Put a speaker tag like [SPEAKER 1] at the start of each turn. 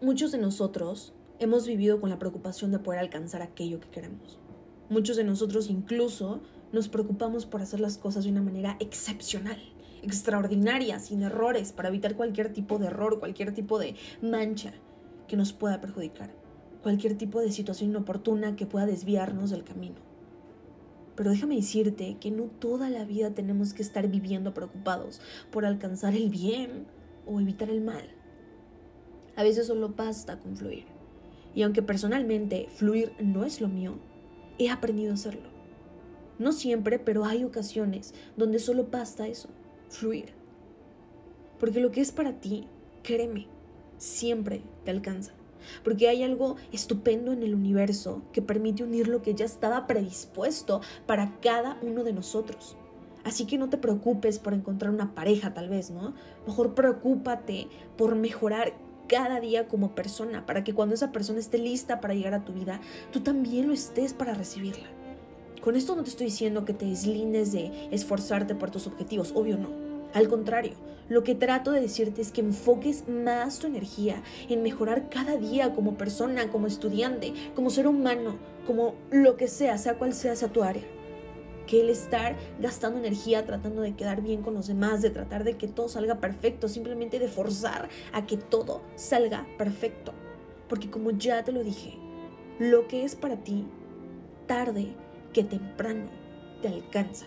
[SPEAKER 1] Muchos de nosotros hemos vivido con la preocupación de poder alcanzar aquello que queremos. Muchos de nosotros incluso nos preocupamos por hacer las cosas de una manera excepcional, extraordinaria, sin errores, para evitar cualquier tipo de error, cualquier tipo de mancha que nos pueda perjudicar, cualquier tipo de situación inoportuna que pueda desviarnos del camino. Pero déjame decirte que no toda la vida tenemos que estar viviendo preocupados por alcanzar el bien o evitar el mal. A veces solo basta con fluir. Y aunque personalmente fluir no es lo mío, he aprendido a hacerlo. No siempre, pero hay ocasiones donde solo basta eso, fluir. Porque lo que es para ti, créeme, siempre te alcanza. Porque hay algo estupendo en el universo que permite unir lo que ya estaba predispuesto para cada uno de nosotros. Así que no te preocupes por encontrar una pareja tal vez, ¿no? Mejor preocúpate por mejorar cada día como persona, para que cuando esa persona esté lista para llegar a tu vida, tú también lo estés para recibirla. Con esto no te estoy diciendo que te deslindes de esforzarte por tus objetivos, obvio no. Al contrario, lo que trato de decirte es que enfoques más tu energía en mejorar cada día como persona, como estudiante, como ser humano, como lo que sea, sea cual sea, sea tu área que el estar gastando energía tratando de quedar bien con los demás, de tratar de que todo salga perfecto, simplemente de forzar a que todo salga perfecto. Porque como ya te lo dije, lo que es para ti, tarde que temprano te alcanza.